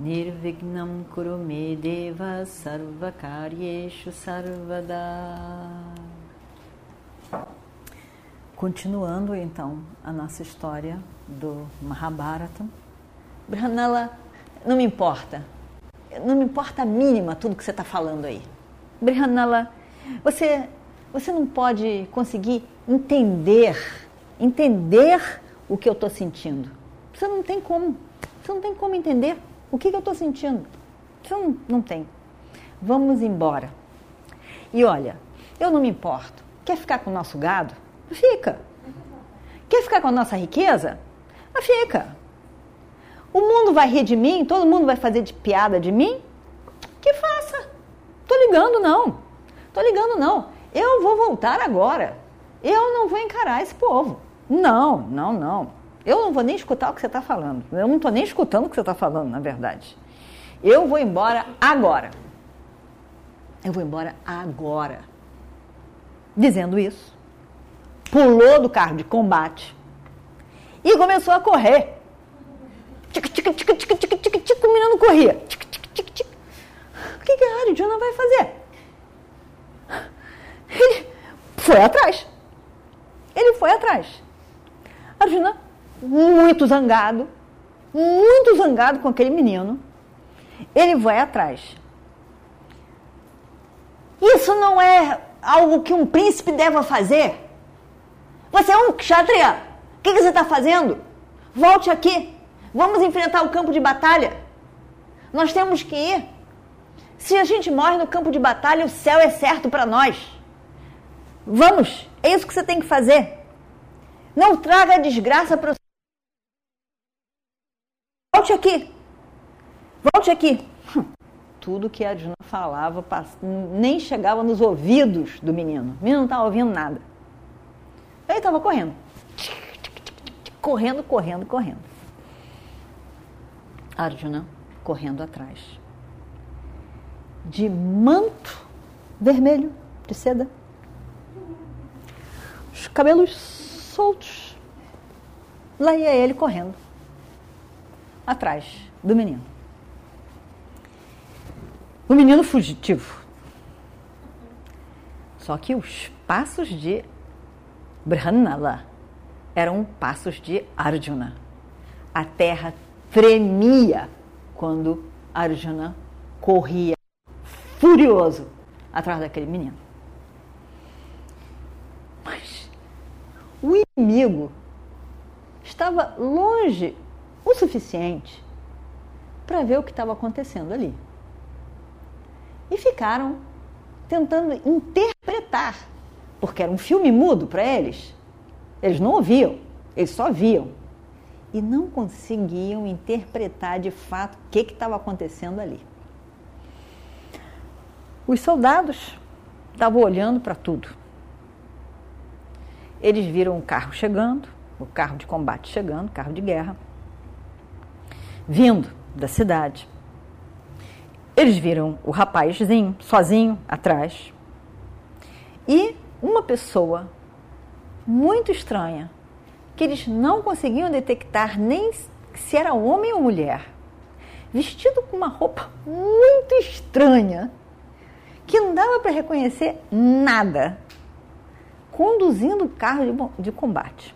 Nirvignam Kurume Deva Sarvakaryeshu Sarvada Continuando então a nossa história do Mahabharata. Brihanala, não me importa. Não me importa a mínima tudo que você está falando aí. Brihanala, você, você não pode conseguir entender, entender o que eu estou sentindo. Você não tem como. Você não tem como entender o que, que eu estou sentindo. Você não, não tem. Vamos embora. E olha, eu não me importo. Quer ficar com o nosso gado? Fica. Quer ficar com a nossa riqueza? Ah, fica. O mundo vai rir de mim? Todo mundo vai fazer de piada de mim? Que faça. Tô ligando não. Tô ligando não. Eu vou voltar agora. Eu não vou encarar esse povo. Não, não, não. Eu não vou nem escutar o que você está falando. Eu não estou nem escutando o que você está falando, na verdade. Eu vou embora agora. Eu vou embora agora. Dizendo isso, pulou do carro de combate e começou a correr. Tic, tic, tic, tic, tic, tic, tic, o menino corria. Tic, tic, tic, tic. O que, que a Arjuna vai fazer? Ele foi atrás. Ele foi atrás. Arjuna, muito zangado, muito zangado com aquele menino, ele vai atrás. Isso não é algo que um príncipe deva fazer. Você é um kshatriya. O que, que você está fazendo? Volte aqui. Vamos enfrentar o campo de batalha. Nós temos que ir. Se a gente morre no campo de batalha, o céu é certo para nós. Vamos, é isso que você tem que fazer. Não traga desgraça para. Volte aqui. Volte aqui. Tudo que a Arjuna falava nem chegava nos ouvidos do menino. O menino não estava ouvindo nada. Ele estava correndo. Correndo, correndo, correndo. Arjuna correndo atrás. De manto vermelho de seda. Os cabelos soltos. Lá ia ele correndo atrás do menino. O menino fugitivo. Só que os passos de Brahmanala eram passos de Arjuna. A terra tremia quando Arjuna corria furioso atrás daquele menino. Mas o inimigo estava longe o suficiente para ver o que estava acontecendo ali. E ficaram tentando interpretar, porque era um filme mudo para eles. Eles não ouviam, eles só viam e não conseguiam interpretar de fato o que estava acontecendo ali. Os soldados estavam olhando para tudo. Eles viram um carro chegando, o carro de combate chegando, carro de guerra, vindo da cidade. Eles viram o rapazinho sozinho atrás e uma pessoa muito estranha que eles não conseguiam detectar nem se era homem ou mulher, vestido com uma roupa muito estranha, que não dava para reconhecer nada, conduzindo o carro de, de combate.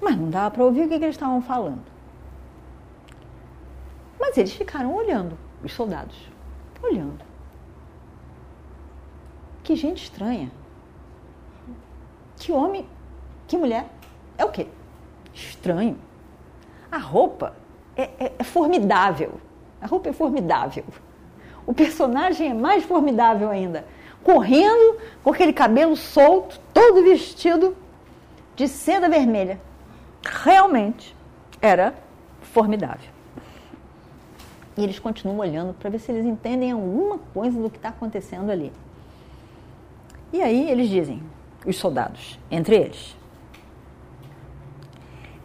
Mas não dava para ouvir o que, que eles estavam falando. Mas eles ficaram olhando, os soldados, olhando. Que gente estranha. Que homem, que mulher. É o quê? Estranho. A roupa é, é, é formidável. A roupa é formidável. O personagem é mais formidável ainda. Correndo com aquele cabelo solto, todo vestido de seda vermelha. Realmente era formidável. E eles continuam olhando para ver se eles entendem alguma coisa do que está acontecendo ali. E aí eles dizem, os soldados, entre eles: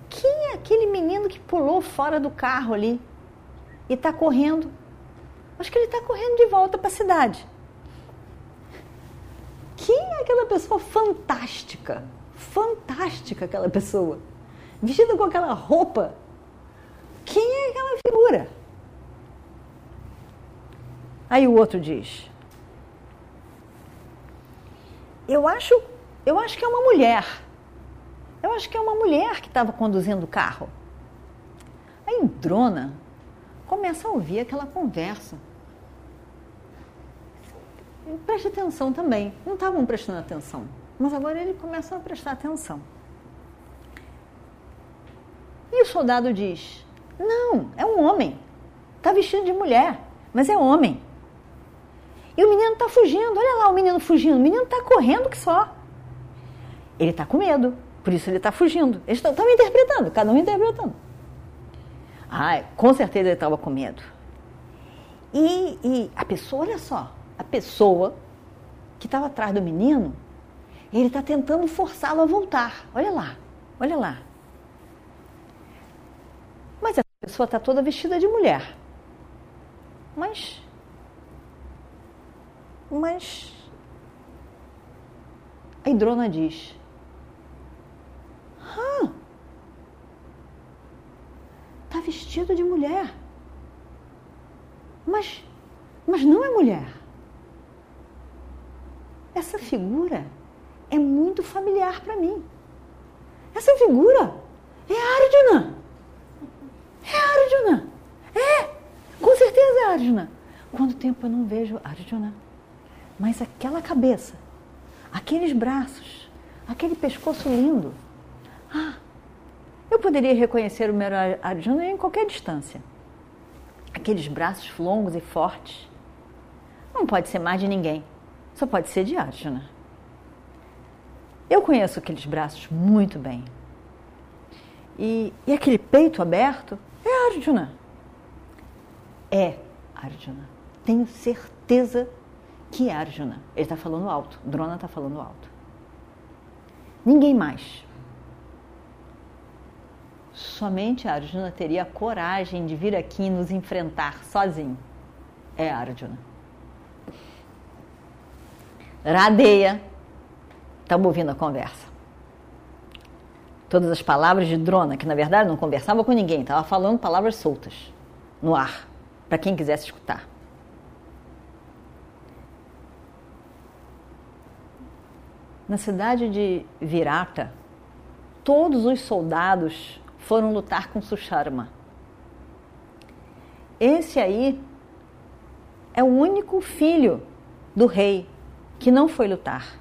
Quem é aquele menino que pulou fora do carro ali e está correndo? Acho que ele está correndo de volta para a cidade. Quem é aquela pessoa fantástica? Fantástica aquela pessoa. Vestida com aquela roupa. Quem é aquela figura? Aí o outro diz: Eu acho, eu acho que é uma mulher. Eu acho que é uma mulher que estava conduzindo o carro. Aí Drona começa a ouvir aquela conversa. Preste atenção também. Não estavam prestando atenção, mas agora ele começa a prestar atenção. O soldado diz: Não, é um homem. Está vestido de mulher, mas é homem. E o menino está fugindo. Olha lá o menino fugindo. O menino está correndo que só. Ele está com medo, por isso ele está fugindo. Eles estão interpretando, cada um interpretando. Ah, com certeza ele estava com medo. E, e a pessoa, olha só, a pessoa que estava atrás do menino, ele está tentando forçá-lo a voltar. Olha lá, olha lá. Essa pessoa está toda vestida de mulher. Mas. Mas. A Hidrona diz: Ah, está vestido de mulher. Mas, mas não é mulher essa figura é muito familiar para mim. Essa figura é Arjuna. É Arjuna. É, com certeza é Arjuna. Quanto tempo eu não vejo Arjuna? Mas aquela cabeça, aqueles braços, aquele pescoço lindo. Ah, eu poderia reconhecer o meu Arjuna em qualquer distância. Aqueles braços longos e fortes. Não pode ser mais de ninguém. Só pode ser de Arjuna. Eu conheço aqueles braços muito bem. E, e aquele peito aberto Arjuna. É Arjuna. Tenho certeza que é Arjuna. Ele está falando alto. Drona está falando alto. Ninguém mais. Somente Arjuna teria a coragem de vir aqui e nos enfrentar sozinho. É Arjuna. Radeia. Estamos ouvindo a conversa. Todas as palavras de Drona, que na verdade não conversava com ninguém, estava falando palavras soltas, no ar, para quem quisesse escutar. Na cidade de Virata, todos os soldados foram lutar com Susharma. Esse aí é o único filho do rei que não foi lutar.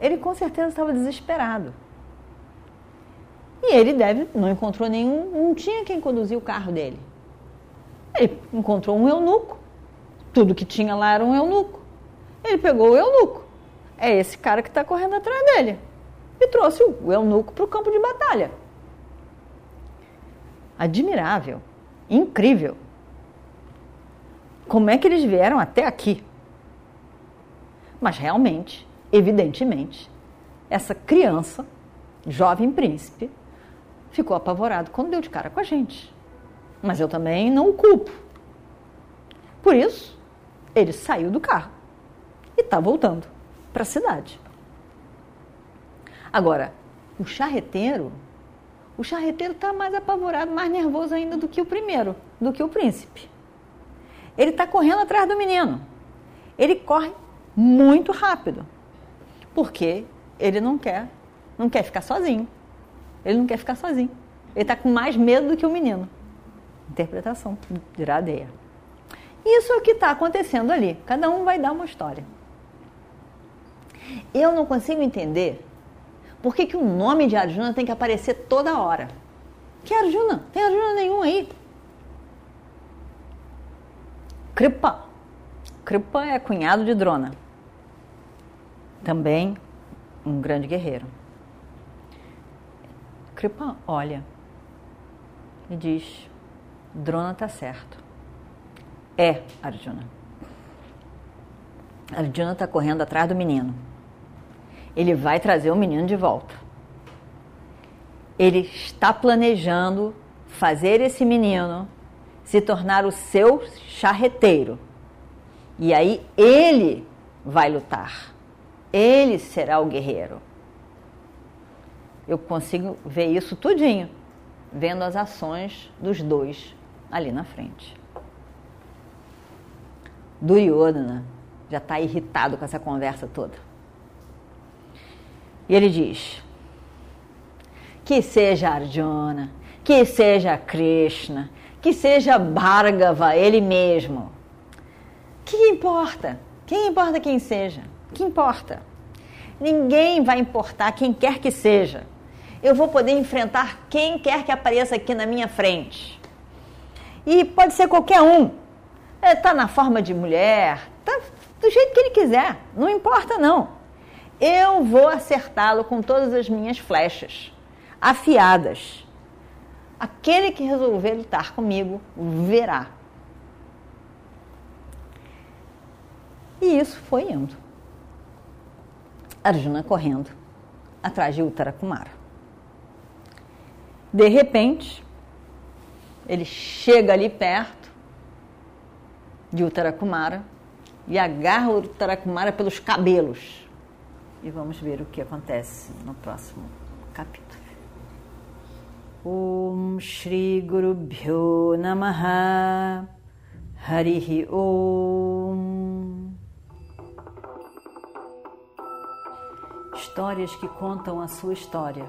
Ele com certeza estava desesperado. E ele deve, não encontrou nenhum, não tinha quem conduzir o carro dele. Ele encontrou um eunuco, tudo que tinha lá era um eunuco. Ele pegou o eunuco, é esse cara que está correndo atrás dele, e trouxe o eunuco para o campo de batalha. Admirável, incrível. Como é que eles vieram até aqui? Mas realmente, evidentemente, essa criança, jovem príncipe, ficou apavorado quando deu de cara com a gente. Mas eu também não o culpo. Por isso, ele saiu do carro e está voltando para a cidade. Agora, o charreteiro, o charreteiro está mais apavorado, mais nervoso ainda do que o primeiro, do que o príncipe. Ele está correndo atrás do menino. Ele corre muito rápido. Porque ele não quer, não quer ficar sozinho. Ele não quer ficar sozinho. Ele está com mais medo do que o menino. Interpretação de Radeia. Isso é o que está acontecendo ali. Cada um vai dar uma história. Eu não consigo entender por que, que o nome de Arjuna tem que aparecer toda hora. Que Arjuna? Tem Arjuna nenhum aí. Kripa. Kripa é cunhado de Drona também um grande guerreiro. Kripa olha e diz: Drona está certo. É Arjuna. Arjuna está correndo atrás do menino. Ele vai trazer o menino de volta. Ele está planejando fazer esse menino se tornar o seu charreteiro. E aí ele vai lutar. Ele será o guerreiro. Eu consigo ver isso tudinho, vendo as ações dos dois ali na frente. Duryodhana já está irritado com essa conversa toda. E ele diz: que seja Arjuna, que seja Krishna, que seja Bhargava, ele mesmo. Que importa? Quem importa quem seja? Que importa? Ninguém vai importar quem quer que seja. Eu vou poder enfrentar quem quer que apareça aqui na minha frente. E pode ser qualquer um. Está é, na forma de mulher, está do jeito que ele quiser, não importa não. Eu vou acertá-lo com todas as minhas flechas afiadas. Aquele que resolver lutar comigo verá. E isso foi indo. Arjuna correndo atrás de Uttarakumara. De repente, ele chega ali perto de Uttarakumara e agarra o Uttarakumara pelos cabelos. E vamos ver o que acontece no próximo capítulo. Om Shri Guru Bhyo Namaha Harihi Om Histórias que contam a sua história,